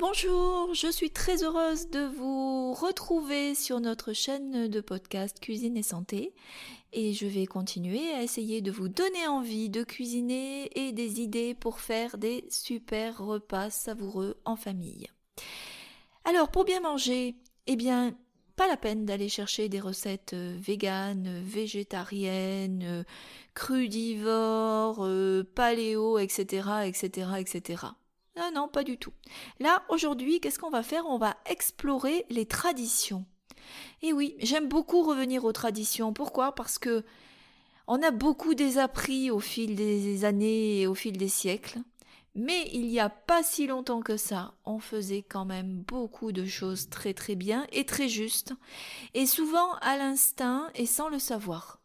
Bonjour, je suis très heureuse de vous retrouver sur notre chaîne de podcast Cuisine et Santé et je vais continuer à essayer de vous donner envie de cuisiner et des idées pour faire des super repas savoureux en famille. Alors pour bien manger, eh bien pas la peine d'aller chercher des recettes euh, véganes, végétariennes, euh, crudivores, euh, paléo, etc., etc., etc. Non, non, pas du tout. Là, aujourd'hui, qu'est-ce qu'on va faire? On va explorer les traditions. Et oui, j'aime beaucoup revenir aux traditions. Pourquoi? Parce que on a beaucoup désappris au fil des années et au fil des siècles. Mais il n'y a pas si longtemps que ça, on faisait quand même beaucoup de choses très très bien et très justes, et souvent à l'instinct et sans le savoir.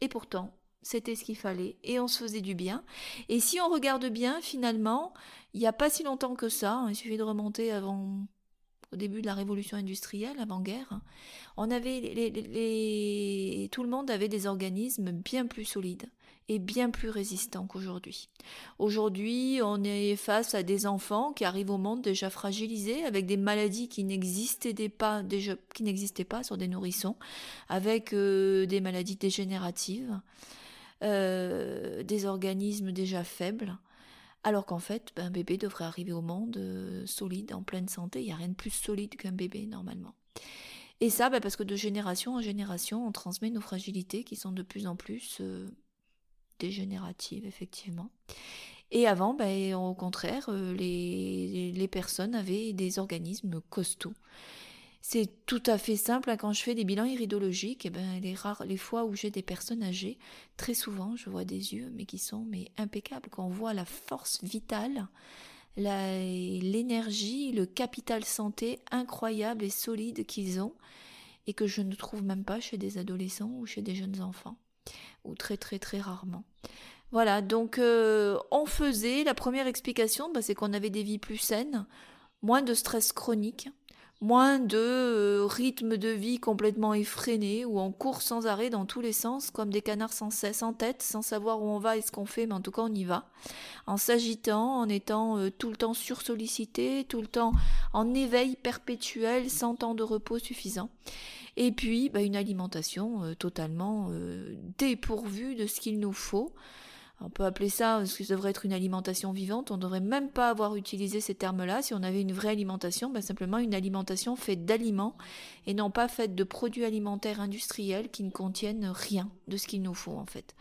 Et pourtant, c'était ce qu'il fallait, et on se faisait du bien. Et si on regarde bien, finalement, il n'y a pas si longtemps que ça, hein, il suffit de remonter avant au début de la révolution industrielle, avant-guerre, on avait les, tout le monde avait des organismes bien plus solides et bien plus résistants qu'aujourd'hui. Aujourd'hui, on est face à des enfants qui arrivent au monde déjà fragilisés, avec des maladies qui n'existaient pas déjà, qui n'existaient pas sur des nourrissons, avec euh, des maladies dégénératives, euh, des organismes déjà faibles. Alors qu'en fait, ben, un bébé devrait arriver au monde euh, solide, en pleine santé. Il n'y a rien de plus solide qu'un bébé normalement. Et ça, ben, parce que de génération en génération, on transmet nos fragilités qui sont de plus en plus euh, dégénératives, effectivement. Et avant, ben, au contraire, les, les personnes avaient des organismes costauds. C'est tout à fait simple hein, quand je fais des bilans iridologiques. Eh ben, les rares, les fois où j'ai des personnes âgées, très souvent, je vois des yeux, mais qui sont mais impeccables. Quand on voit la force vitale, l'énergie, le capital santé incroyable et solide qu'ils ont, et que je ne trouve même pas chez des adolescents ou chez des jeunes enfants, ou très très très rarement. Voilà, donc euh, on faisait, la première explication, bah, c'est qu'on avait des vies plus saines, moins de stress chronique, moins de euh, rythme de vie complètement effréné, où on court sans arrêt dans tous les sens, comme des canards sans cesse en tête, sans savoir où on va et ce qu'on fait, mais en tout cas on y va, en s'agitant, en étant euh, tout le temps sursollicité, tout le temps en éveil perpétuel, sans temps de repos suffisant. Et puis bah, une alimentation euh, totalement dépourvue de ce qu'il nous faut, on peut appeler ça, ce que devrait être une alimentation vivante, on ne devrait même pas avoir utilisé ces termes-là. Si on avait une vraie alimentation, ben simplement une alimentation faite d'aliments et non pas faite de produits alimentaires industriels qui ne contiennent rien de ce qu'il nous faut en fait.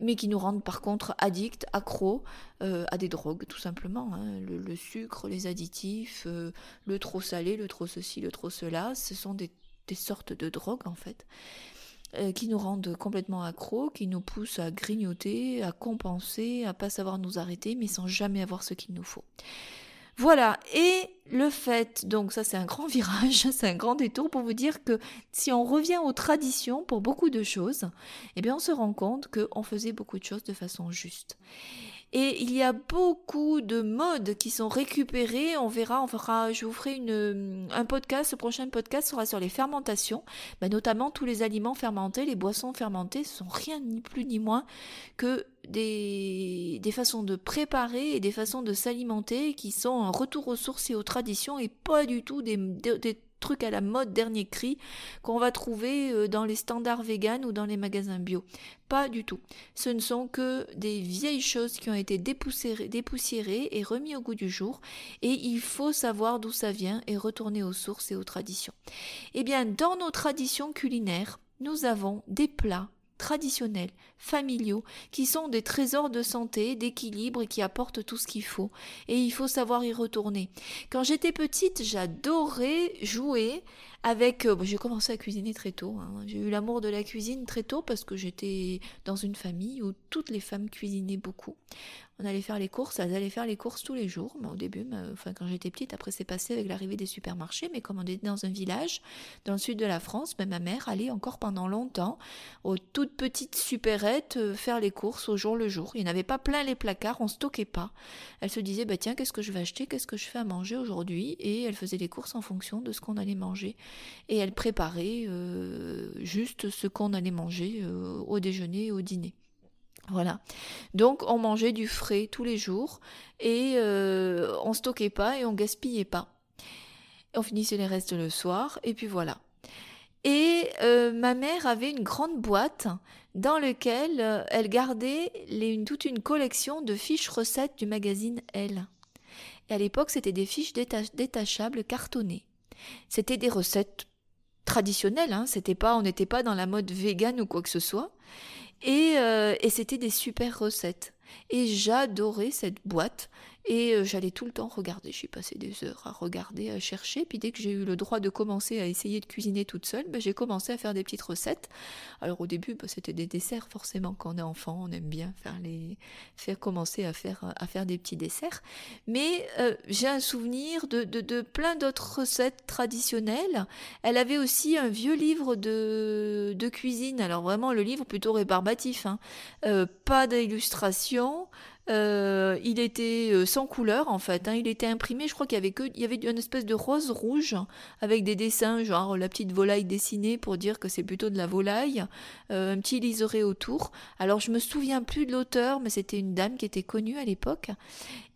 Mais qui nous rendent par contre addicts, accros euh, à des drogues tout simplement. Hein. Le, sucre, les additifs, euh, le trop salé, le trop ceci, le trop cela, ce sont des sortes de drogues en fait. Euh, qui nous rendent complètement accros, qui nous poussent à grignoter, à compenser, à pas savoir nous arrêter, mais sans jamais avoir ce qu'il nous faut. Voilà, et le fait, donc ça c'est un grand virage, c'est un grand détour pour vous dire que si on revient aux traditions pour beaucoup de choses, eh bien on se rend compte qu'on faisait beaucoup de choses de façon juste. Et il y a beaucoup de modes qui sont récupérés. On verra, on fera, je vous ferai une, un podcast. Ce prochain podcast sera sur les fermentations, bah, notamment tous les aliments fermentés, les boissons fermentées, ce sont rien ni plus ni moins que des, façons de préparer et des façons de s'alimenter qui sont un retour aux sources et aux traditions et pas du tout des trucs à la mode dernier cri qu'on va trouver euh, dans les standards vegan ou dans les magasins bio. Pas du tout. Ce ne sont que des vieilles choses qui ont été dépoussiérées, dépoussiérées et remis au goût du jour et il faut savoir d'où ça vient et retourner aux sources et aux traditions. Eh bien, dans nos traditions culinaires, nous avons des plats traditionnels, familiaux, qui sont des trésors de santé, d'équilibre et qui apportent tout ce qu'il faut. Et il faut savoir y retourner. Quand j'étais petite, j'adorais jouer avec... Euh, j'ai commencé à cuisiner très tôt. Hein. J'ai eu l'amour de la cuisine très tôt parce que j'étais dans une famille où toutes les femmes cuisinaient beaucoup on allait faire les courses, elles allaient faire les courses tous les jours. Mais au début, enfin quand j'étais petite, après c'est passé avec l'arrivée des supermarchés, mais comme on était dans un village dans le sud de la France, ben, ma mère allait encore pendant longtemps aux toutes petites supérettes euh, faire les courses au jour le jour. Il n'y en avait pas plein les placards, on stockait pas. Elle se disait bah tiens qu'est-ce que je vais acheter, qu'est-ce que je fais à manger aujourd'hui, et elle faisait les courses en fonction de ce qu'on allait manger, et elle préparait euh, juste ce qu'on allait manger euh, au déjeuner et au dîner. Voilà. Donc on mangeait du frais tous les jours et euh, on stockait pas et on gaspillait pas. On finissait les restes le soir et puis voilà. Et euh, ma mère avait une grande boîte dans laquelle elle gardait toute une collection de fiches recettes du magazine Elle. Et à l'époque, c'était des fiches détachables cartonnées. C'était des recettes traditionnelles, hein, c'était pas, on n'était pas dans la mode vegan ou quoi que ce soit. Et, euh, et c'était des super recettes. Et j'adorais cette boîte. Et euh, j'allais tout le temps regarder. J'ai passé des heures à regarder, à chercher. Puis dès que j'ai eu le droit de commencer à essayer de cuisiner toute seule, ben, j'ai commencé à faire des petites recettes. Alors au début, ben, c'était des desserts. Forcément, quand on est enfant, on aime bien faire les, faire commencer à faire, à faire des petits desserts. Mais euh, j'ai un souvenir de, de, plein d'autres recettes traditionnelles. Elle avait aussi un vieux livre de, de cuisine. Alors vraiment le livre plutôt rébarbatif. Hein. Euh, pas d'illustration. Euh, il était euh, sans couleur en fait. Hein. Il était imprimé. Je crois qu'il y avait il avait une espèce de rose rouge avec des dessins, genre la petite volaille dessinée pour dire que c'est plutôt de la volaille. Euh, un petit liseré autour. Alors je me souviens plus de l'auteur, mais c'était une dame qui était connue à l'époque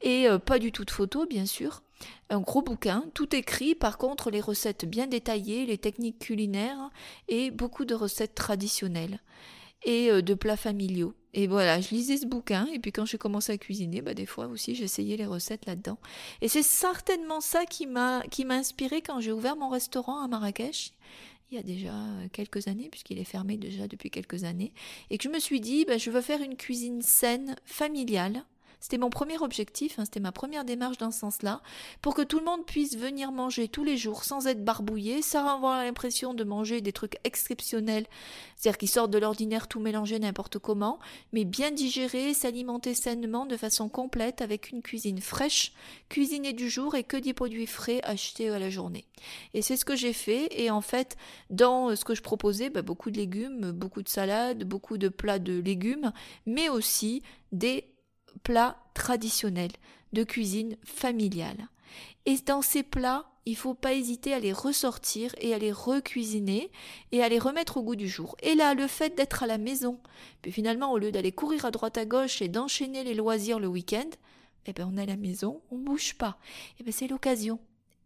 et pas du tout de photos bien sûr. Un gros bouquin, tout écrit, par contre les recettes bien détaillées, les techniques culinaires et beaucoup de recettes traditionnelles et de plats familiaux. Et voilà, je lisais ce bouquin, et puis quand j'ai commencé à cuisiner, bah, des fois aussi j'essayais les recettes là-dedans. Et c'est certainement ça qui m'a, inspiré quand j'ai ouvert mon restaurant à Marrakech, il y a déjà quelques années, puisqu'il est fermé déjà depuis quelques années, et que je me suis dit, bah, je veux faire une cuisine saine, familiale, c'était mon premier objectif, hein, c'était ma première démarche dans ce sens-là, pour que tout le monde puisse venir manger tous les jours sans être barbouillé, sans avoir l'impression de manger des trucs exceptionnels, c'est-à-dire qui sortent de l'ordinaire tout mélangé n'importe comment, mais bien digérer, s'alimenter sainement de façon complète avec une cuisine fraîche, cuisinée du jour et que des produits frais achetés à la journée. Et c'est ce que j'ai fait, et en fait, dans ce que je proposais, bah, beaucoup de légumes, beaucoup de salades, beaucoup de plats de légumes, mais aussi des plats traditionnels de cuisine familiale. Et dans ces plats, il faut pas hésiter à les ressortir et à les recuisiner et à les remettre au goût du jour. Et là, le fait d'être à la maison, puis finalement, au lieu d'aller courir à droite à gauche et d'enchaîner les loisirs le week-end, eh ben, on est à la maison, on ne bouge pas. Eh ben, c'est l'occasion.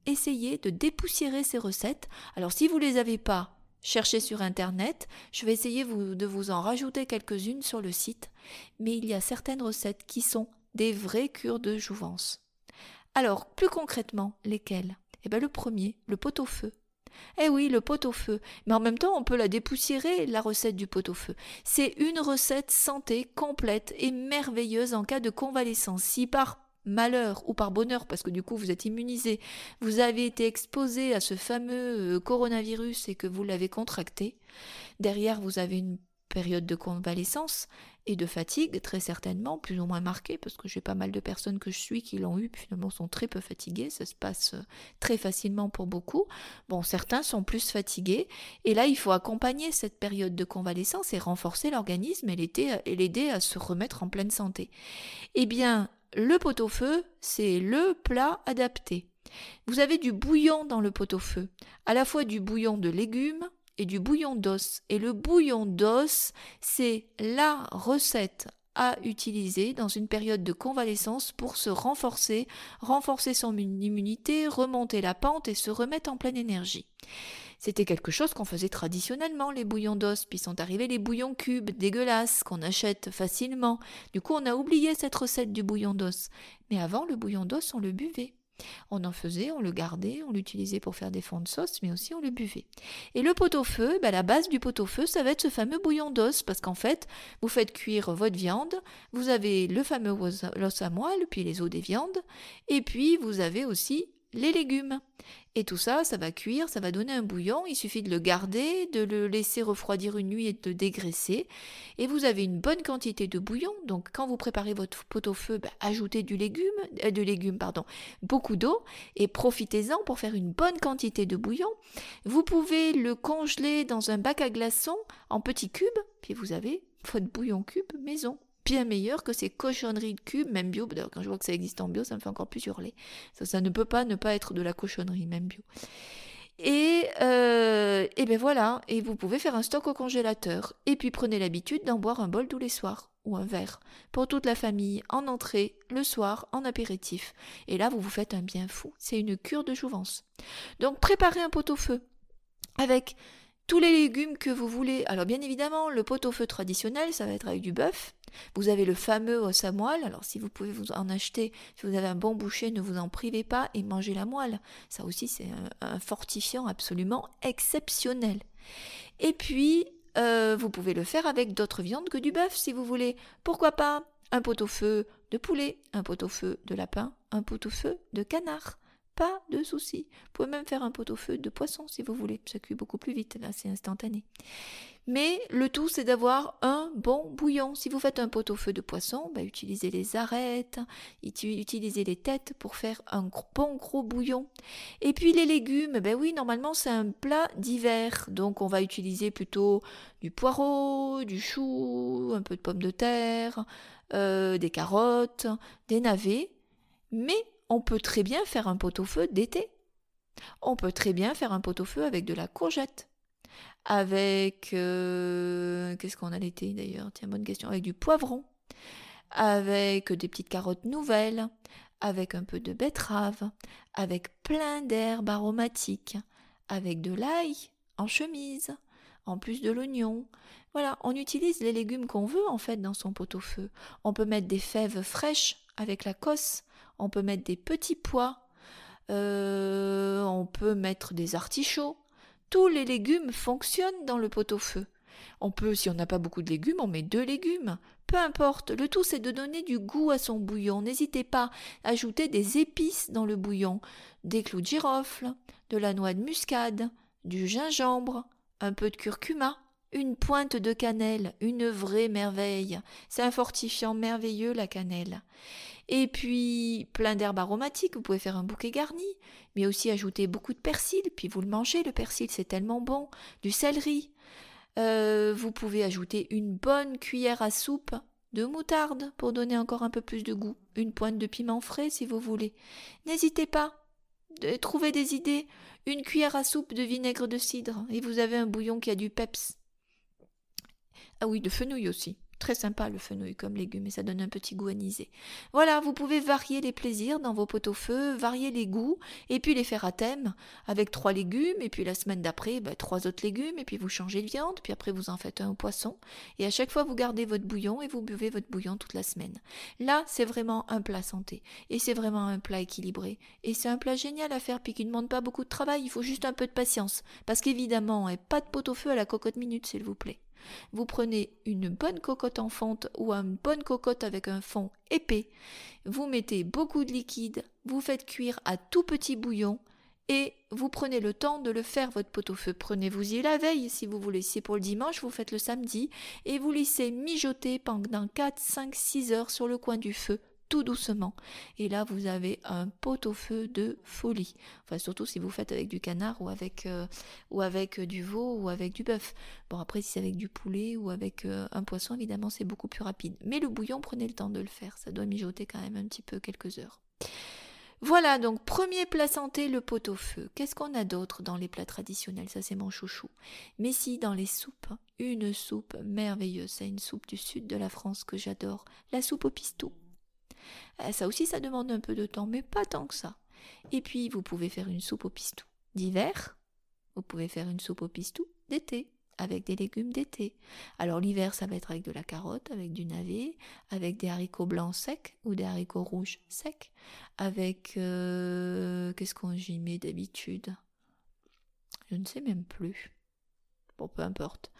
Essayez de dépoussiérer ces recettes. Alors, si vous ne les avez pas, cherchez sur Internet. Je vais essayer de vous en rajouter quelques-unes sur le site mais il y a certaines recettes qui sont des vraies cures de jouvence. Alors, plus concrètement, lesquelles? Eh bien, le premier, le pot-au-feu. Eh oui, le pot-au-feu. Mais en même temps, on peut la dépoussiérer, la recette du pot-au-feu. C'est une recette santé complète et merveilleuse en cas de convalescence. Si par malheur ou par bonheur, parce que du coup vous êtes immunisé, vous avez été exposé à ce fameux euh, coronavirus et que vous l'avez contracté, derrière vous avez une période de convalescence et de fatigue, très certainement, plus ou moins marquée, parce que j'ai pas mal de personnes que je suis qui l'ont eu, finalement sont très peu fatiguées, ça se passe euh, très facilement pour beaucoup. Bon, certains sont plus fatigués, et là, il faut accompagner cette période de convalescence et renforcer l'organisme et l'aider à se remettre en pleine santé. Eh bien, le pot-au-feu, c'est le plat adapté. Vous avez du bouillon dans le pot-au-feu, à la fois du bouillon de légumes, et du bouillon d'os. Et le bouillon d'os, c'est la recette à utiliser dans une période de convalescence pour se renforcer, renforcer son immunité, remonter la pente et se remettre en pleine énergie. C'était quelque chose qu'on faisait traditionnellement, les bouillons d'os, puis sont arrivés les bouillons cubes, dégueulasses, qu'on achète facilement. Du coup, on a oublié cette recette du bouillon d'os. Mais avant, le bouillon d'os, on le buvait. On en faisait, on le gardait, on l'utilisait pour faire des fonds de sauce, mais aussi on le buvait. Et le pot-au-feu, bah, la base du pot-au-feu, ça va être ce fameux bouillon d'os, parce qu'en fait, vous faites cuire votre viande, vous avez le fameux os à moelle, puis les os des viandes, et puis vous avez aussi les légumes. Et tout ça, ça va cuire, ça va donner un bouillon, il suffit de le garder, de le laisser refroidir une nuit et de dégraisser. Et vous avez une bonne quantité de bouillon, donc quand vous préparez votre pot au feu, bah, ajoutez du légume, euh, de pardon, beaucoup d'eau, et profitez-en pour faire une bonne quantité de bouillon. Vous pouvez le congeler dans un bac à glaçons en petits cubes, puis vous avez votre bouillon cube maison bien meilleur que ces cochonneries de cubes, même bio. D'ailleurs, quand je vois que ça existe en bio, ça me fait encore plus hurler. Ça, ne peut pas ne pas être de la cochonnerie, même bio. Et, euh, et ben voilà, et vous pouvez faire un stock au congélateur. Et puis prenez l'habitude d'en boire un bol tous les soirs ou un verre pour toute la famille en entrée, le soir, en apéritif. Et là, vous vous faites un bien fou. C'est une cure de jouvence. Donc, préparez un pot-au-feu avec tous les légumes que vous voulez. Alors bien évidemment, le pot-au-feu traditionnel, ça va être avec du bœuf. Vous avez le fameux os à moelle. Alors si vous pouvez vous en acheter, si vous avez un bon boucher, ne vous en privez pas et mangez la moelle. Ça aussi, c'est un, fortifiant absolument exceptionnel. Et puis, euh, vous pouvez le faire avec d'autres viandes que du bœuf si vous voulez. Pourquoi pas un pot-au-feu de poulet, un pot-au-feu de lapin, un pot-au-feu de canard pas de souci. Vous pouvez même faire un pot-au-feu de poisson si vous voulez. Ça cuit beaucoup plus vite, là c'est instantané. Mais le tout c'est d'avoir un bon bouillon. Si vous faites un pot-au-feu de poisson, bah, utilisez les arêtes, utilisez les têtes pour faire un bon gros bouillon. Et puis les légumes, ben oui, normalement c'est un plat d'hiver. Donc on va utiliser plutôt du poireau, du chou, un peu de pommes de terre, euh, des carottes, des navets. Mais on peut très bien faire un pot-au-feu d'été. On peut très bien faire un pot-au-feu avec de la courgette. Avec. Euh, qu'est-ce qu'on a l'été d'ailleurs? Tiens, bonne question. Avec du poivron. Avec des petites carottes nouvelles. Avec un peu de betterave. Avec plein d'herbes aromatiques. Avec de l'ail en chemise. En plus de l'oignon. Voilà, on utilise les légumes qu'on veut en fait dans son pot-au-feu. On peut mettre des fèves fraîches avec la cosse on peut mettre des petits pois, euh, on peut mettre des artichauts. Tous les légumes fonctionnent dans le pot-au-feu. On peut, si on n'a pas beaucoup de légumes, on met deux légumes. Peu importe, le tout c'est de donner du goût à son bouillon. N'hésitez pas à ajouter des épices dans le bouillon, des clous de girofle, de la noix de muscade, du gingembre, un peu de curcuma, une pointe de cannelle, une vraie merveille. C'est un fortifiant merveilleux la cannelle. Et puis plein d'herbes aromatiques, vous pouvez faire un bouquet garni, mais aussi ajouter beaucoup de persil, puis vous le mangez, le persil c'est tellement bon, du céleri. Euh, vous pouvez ajouter une bonne cuillère à soupe de moutarde pour donner encore un peu plus de goût, une pointe de piment frais si vous voulez. N'hésitez pas, de trouver des idées, une cuillère à soupe de vinaigre de cidre, et vous avez un bouillon qui a du peps. Ah oui, de fenouil aussi. Très sympa le fenouil comme légume et ça donne un petit goût anisé. Voilà, vous pouvez varier les plaisirs dans vos pots au feu, varier les goûts et puis les faire à thème avec trois légumes et puis la semaine d'après bah, trois autres légumes et puis vous changez de viande puis après vous en faites un au poisson et à chaque fois vous gardez votre bouillon et vous buvez votre bouillon toute la semaine. Là, c'est vraiment un plat santé et c'est vraiment un plat équilibré et c'est un plat génial à faire puis qui ne demande pas beaucoup de travail, il faut juste un peu de patience parce qu'évidemment, pas de pot au feu à la cocotte minute s'il vous plaît. Vous prenez une bonne cocotte en fonte ou une bonne cocotte avec un fond épais, vous mettez beaucoup de liquide, vous faites cuire à tout petit bouillon et vous prenez le temps de le faire votre pot-au-feu. Prenez-vous-y la veille si vous voulez. Si pour le dimanche, vous faites le samedi et vous laissez mijoter pendant 4, 5, 6 heures sur le coin du feu tout doucement. Et là, vous avez un pot-au-feu de folie. Enfin, surtout si vous faites avec du canard ou avec, euh, ou avec du veau ou avec du bœuf. Bon, après, si c'est avec du poulet ou avec euh, un poisson, évidemment, c'est beaucoup plus rapide. Mais le bouillon, prenez le temps de le faire. Ça doit mijoter quand même un petit peu quelques heures. Voilà, donc premier plat santé, le pot-au-feu. Qu'est-ce qu'on a d'autre dans les plats traditionnels? Ça, c'est mon chouchou. Mais si, dans les soupes, une soupe merveilleuse. C'est une soupe du sud de la France que j'adore. La soupe au pistou. Euh, ça aussi, ça demande un peu de temps, mais pas tant que ça. Et puis, vous pouvez faire une soupe au pistou d'hiver. Vous pouvez faire une soupe au pistou d'été, avec des légumes d'été. Alors l'hiver, ça va être avec de la carotte, avec du navet, avec des haricots blancs secs ou des haricots rouges secs, avec... Euh, qu'est-ce qu'on y met d'habitude? Je ne sais même plus. Bon, peu importe.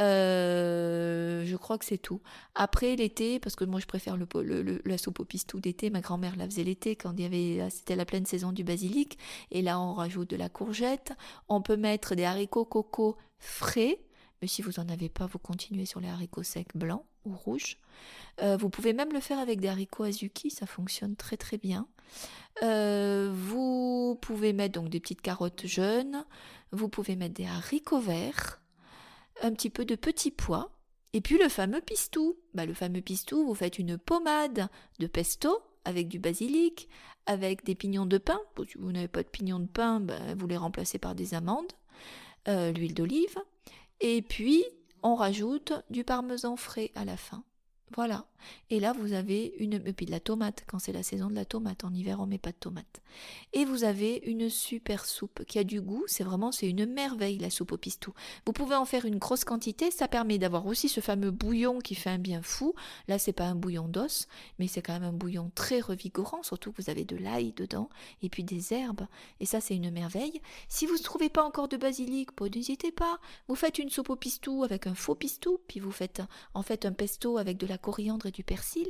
Euh, je crois que c'est tout. Après l'été, parce que moi je préfère la soupe au pistou d'été, ma grand-mère la faisait l'été quand avait, c'était la pleine saison du basilic, et là on rajoute de la courgette. On peut mettre des haricots coco frais, mais si vous n'en avez pas, vous continuez sur les haricots secs blancs ou rouges. Euh, vous pouvez même le faire avec des haricots azuki, ça fonctionne très très bien. Euh, vous pouvez mettre donc des petites carottes jeunes, vous pouvez mettre des haricots verts, un petit peu de petits pois, et puis le fameux pistou. Bah, le fameux pistou, vous faites une pommade de pesto avec du basilic, avec des pignons de pain. Si vous n'avez pas de pignons de pain, bah, vous les remplacez par des amandes, euh, l'huile d'olive, et puis on rajoute du parmesan frais à la fin. Voilà. Et là, vous avez une. Et puis de la tomate, quand c'est la saison de la tomate. En hiver, on met pas de tomate. Et vous avez une super soupe qui a du goût. C'est vraiment, c'est une merveille, la soupe au pistou. Vous pouvez en faire une grosse quantité. Ça permet d'avoir aussi ce fameux bouillon qui fait un bien fou. Là, c'est pas un bouillon d'os, mais c'est quand même un bouillon très revigorant. Surtout que vous avez de l'ail dedans et puis des herbes. Et ça, c'est une merveille. Si vous ne trouvez pas encore de basilic, n'hésitez pas. Vous faites une soupe au pistou avec un faux pistou. Puis vous faites en fait un pesto avec de la coriandre et du persil.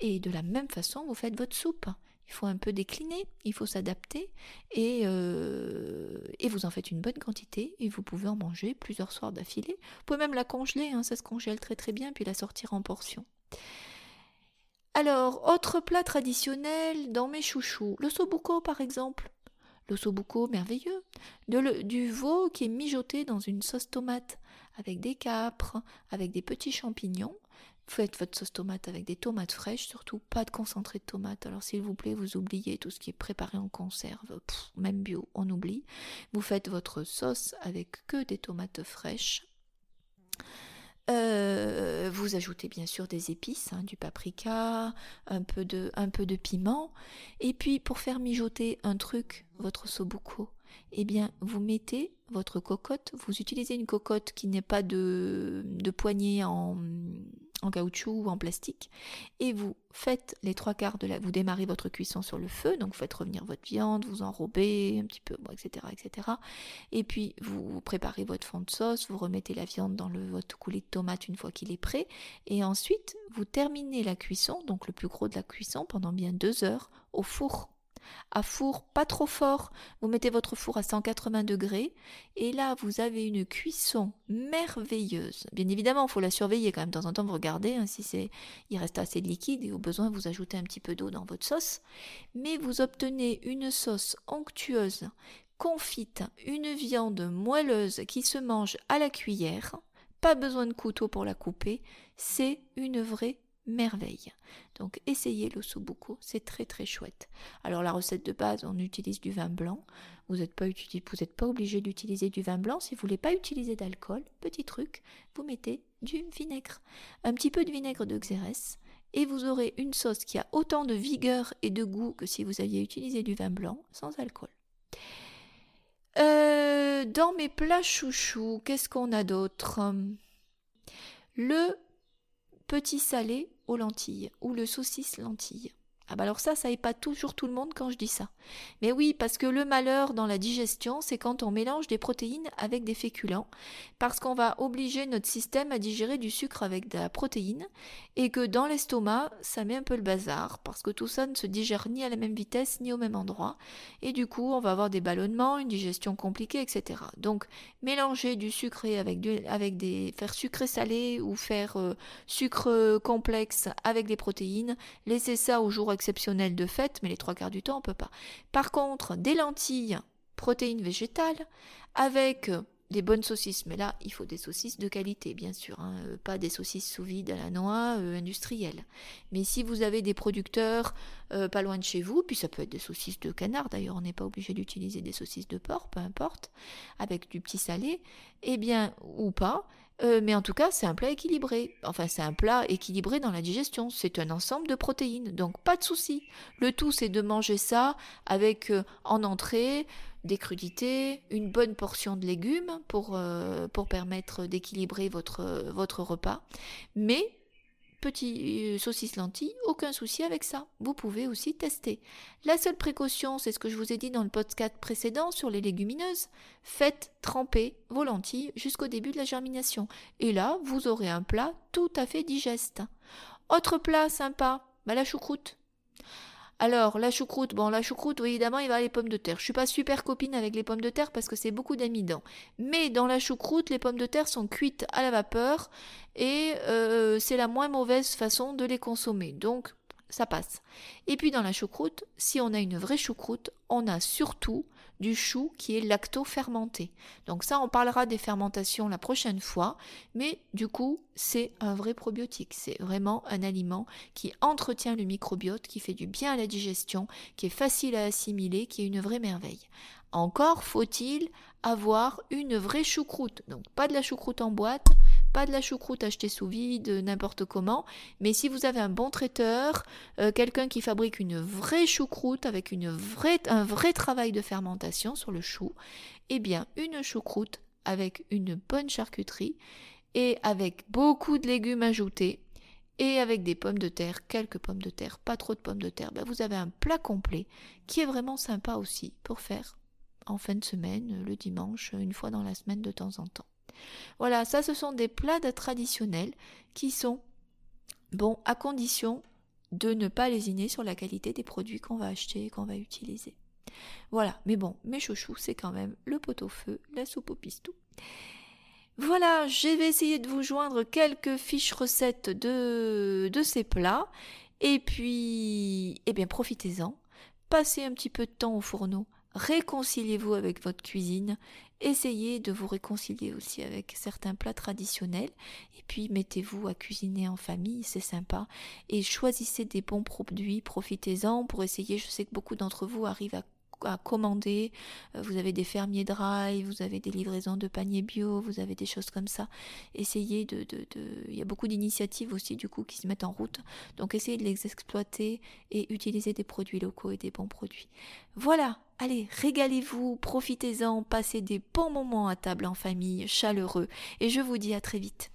Et de la même façon, vous faites votre soupe. Il faut un peu décliner, il faut s'adapter et, euh, et, vous en faites une bonne quantité et vous pouvez en manger plusieurs soirs d'affilée. Vous pouvez même la congeler, hein, ça se congèle très très bien, puis la sortir en portions. Alors, autre plat traditionnel dans mes chouchous, le sobuco par exemple. Le sobuco merveilleux, de du veau qui est mijoté dans une sauce tomate avec des capres, avec des petits champignons Faites votre sauce tomate avec des tomates fraîches, surtout pas de concentré de tomate. Alors s'il vous plaît, vous oubliez tout ce qui est préparé en conserve, même bio, on oublie. Vous faites votre sauce avec que des tomates fraîches. Euh, vous ajoutez bien sûr des épices, hein, du paprika, un peu, de, piment. Et puis pour faire mijoter un truc, votre sobuco, eh bien vous mettez votre cocotte, vous utilisez une cocotte qui n'est pas de poignée en, en caoutchouc ou en plastique, et vous faites les trois quarts de la... Vous démarrez votre cuisson sur le feu, donc vous faites revenir votre viande, vous enrobez un petit peu, etc., etc. Et puis vous préparez votre fond de sauce, vous remettez la viande dans le, votre coulis de tomate une fois qu'il est prêt, et ensuite vous terminez la cuisson, donc le plus gros de la cuisson, pendant bien deux heures au four à four pas trop fort. Vous mettez votre four à 180 degrés et là vous avez une cuisson merveilleuse. Bien évidemment, il faut la surveiller quand même. De temps en temps, vous regardez hein, si c'est il reste assez de liquide et au besoin vous ajoutez un petit peu d'eau dans votre sauce. Mais vous obtenez une sauce onctueuse, confite, une viande moelleuse qui se mange à la cuillère. Pas besoin de couteau pour la couper. C'est une vraie merveille. Donc essayez l'ossobuco, c'est très très chouette. Alors la recette de base, on utilise du vin blanc. Vous n'êtes pas, pas obligé d'utiliser du vin blanc. Si vous voulez pas utiliser d'alcool, petit truc, vous mettez du vinaigre. Un petit peu de vinaigre de xérès. Et vous aurez une sauce qui a autant de vigueur et de goût que si vous aviez utilisé du vin blanc sans alcool. Euh, dans mes plats chouchous, qu'est-ce qu'on a d'autre? Le petit salé aux lentilles ou le saucisse lentille. Ah bah alors ça, ça n'est pas toujours tout le monde quand je dis ça. Mais oui, parce que le malheur dans la digestion, c'est quand on mélange des protéines avec des féculents, parce qu'on va obliger notre système à digérer du sucre avec de la protéine, et que dans l'estomac, ça met un peu le bazar, parce que tout ça ne se digère ni à la même vitesse, ni au même endroit, et du coup, on va avoir des ballonnements, une digestion compliquée, etc. Donc, mélanger du sucré avec, des... faire sucré salé ou faire euh, sucre complexe avec des protéines, laisser ça au jour exceptionnel de fête, mais les trois quarts du temps, on peut pas. Par contre, des lentilles, protéines végétales, avec euh, des bonnes saucisses, mais là, il faut des saucisses de qualité, bien sûr, hein, euh, pas des saucisses sous vide à la noix euh, industrielles. Mais si vous avez des producteurs pas loin de chez vous, puis ça peut être des saucisses de canard, d'ailleurs, on n'est pas obligé d'utiliser des saucisses de porc, peu importe, avec du petit salé, eh bien, ou pas, euh, mais en tout cas, c'est un plat équilibré. Enfin, c'est un plat équilibré dans la digestion. C'est un ensemble de protéines. Donc, pas de souci. Le tout, c'est de manger ça avec euh, en entrée des crudités, une bonne portion de légumes pour, euh, permettre d'équilibrer votre repas. Mais petit euh, saucisse lentilles, aucun souci avec ça. Vous pouvez aussi tester. La seule précaution, c'est ce que je vous ai dit dans le podcast précédent sur les légumineuses. Faites tremper vos lentilles jusqu'au début de la germination. Et là, vous aurez un plat tout à fait digeste. Autre plat sympa, bah la choucroute. Alors, la choucroute, bon, la choucroute, évidemment, il va les pommes de terre. Je suis pas super copine avec les pommes de terre parce que c'est beaucoup d'amidon. Mais dans la choucroute, les pommes de terre sont cuites à la vapeur et euh, c'est la moins mauvaise façon de les consommer. Donc, ça passe. Et puis dans la choucroute, si on a une vraie choucroute, on a surtout du chou qui est lacto-fermenté. Donc ça, on parlera des fermentations la prochaine fois, mais du coup, c'est un vrai probiotique. C'est vraiment un aliment qui entretient le microbiote, qui fait du bien à la digestion, qui est facile à assimiler, qui est une vraie merveille. Encore faut-il avoir une vraie choucroute. Donc pas de la choucroute en boîte, Pas de la choucroute achetée sous vide, n'importe comment. Mais si vous avez un bon traiteur, euh, quelqu'un qui fabrique une vraie choucroute avec un vrai travail de fermentation sur le chou, eh bien une choucroute avec une bonne charcuterie et avec beaucoup de légumes ajoutés et avec des pommes de terre, quelques pommes de terre, pas trop de pommes de terre, ben vous avez un plat complet qui est vraiment sympa aussi pour faire en fin de semaine, le dimanche, une fois dans la semaine de temps en temps. Voilà, ça ce sont des plats traditionnels qui sont bons à condition de ne pas lésiner sur la qualité des produits qu'on va acheter et qu'on va utiliser. Voilà, mais bon, mes chouchous, c'est quand même le pot-au-feu, la soupe au pistou. Voilà, je vais essayer de vous joindre quelques fiches recettes de, de ces plats. Et puis, eh bien, profitez-en. Passez un petit peu de temps au fourneau. Réconciliez-vous avec votre cuisine. Essayez de vous réconcilier aussi avec certains plats traditionnels. Et puis, mettez-vous à cuisiner en famille, c'est sympa. Et choisissez des bons produits, profitez-en pour essayer. Je sais que beaucoup d'entre vous arrivent à commander. Euh, vous avez des fermiers dry, vous avez des livraisons de paniers bio, vous avez des choses comme ça. Essayez de... de, de... Il y a beaucoup d'initiatives aussi du coup qui se mettent en route. Donc essayez de les exploiter et utiliser des produits locaux et des bons produits. Voilà, allez, régalez-vous, profitez-en, passez des bons moments à table en famille, chaleureux. Et je vous dis à très vite.